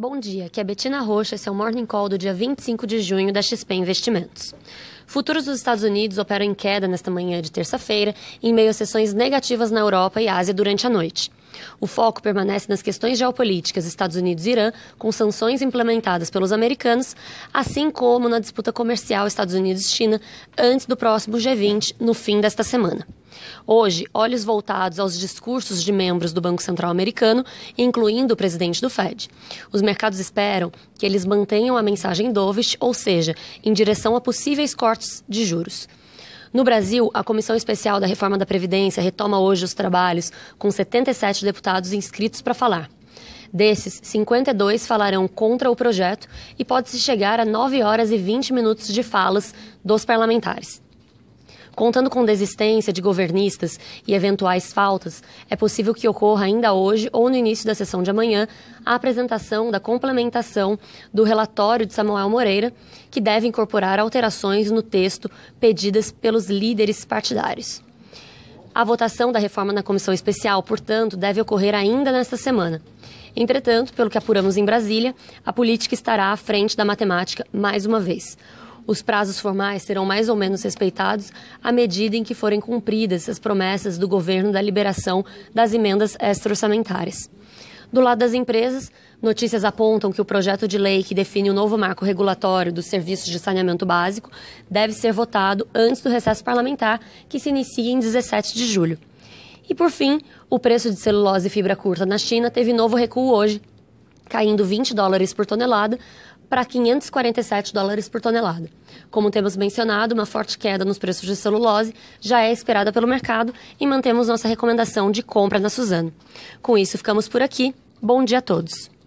Bom dia, aqui é Betina Rocha, esse é o Morning Call do dia 25 de junho da XP Investimentos. Futuros dos Estados Unidos operam em queda nesta manhã de terça-feira, em meio a sessões negativas na Europa e Ásia durante a noite. O foco permanece nas questões geopolíticas Estados Unidos e Irã, com sanções implementadas pelos americanos, assim como na disputa comercial Estados Unidos-China antes do próximo G20, no fim desta semana. Hoje, olhos voltados aos discursos de membros do Banco Central americano, incluindo o presidente do Fed. Os mercados esperam que eles mantenham a mensagem dovish, ou seja, em direção a possíveis cortes de juros. No Brasil, a Comissão Especial da Reforma da Previdência retoma hoje os trabalhos, com 77 deputados inscritos para falar. Desses, 52 falarão contra o projeto e pode-se chegar a 9 horas e 20 minutos de falas dos parlamentares. Contando com desistência de governistas e eventuais faltas, é possível que ocorra ainda hoje ou no início da sessão de amanhã a apresentação da complementação do relatório de Samuel Moreira, que deve incorporar alterações no texto pedidas pelos líderes partidários. A votação da reforma na comissão especial, portanto, deve ocorrer ainda nesta semana. Entretanto, pelo que apuramos em Brasília, a política estará à frente da matemática mais uma vez. Os prazos formais serão mais ou menos respeitados à medida em que forem cumpridas as promessas do governo da liberação das emendas extra-orçamentárias. Do lado das empresas, notícias apontam que o projeto de lei que define o novo marco regulatório dos serviços de saneamento básico deve ser votado antes do recesso parlamentar, que se inicia em 17 de julho. E por fim, o preço de celulose e fibra curta na China teve novo recuo hoje, caindo 20 dólares por tonelada para 547 dólares por tonelada. Como temos mencionado, uma forte queda nos preços de celulose já é esperada pelo mercado e mantemos nossa recomendação de compra na Suzano. Com isso, ficamos por aqui. Bom dia a todos.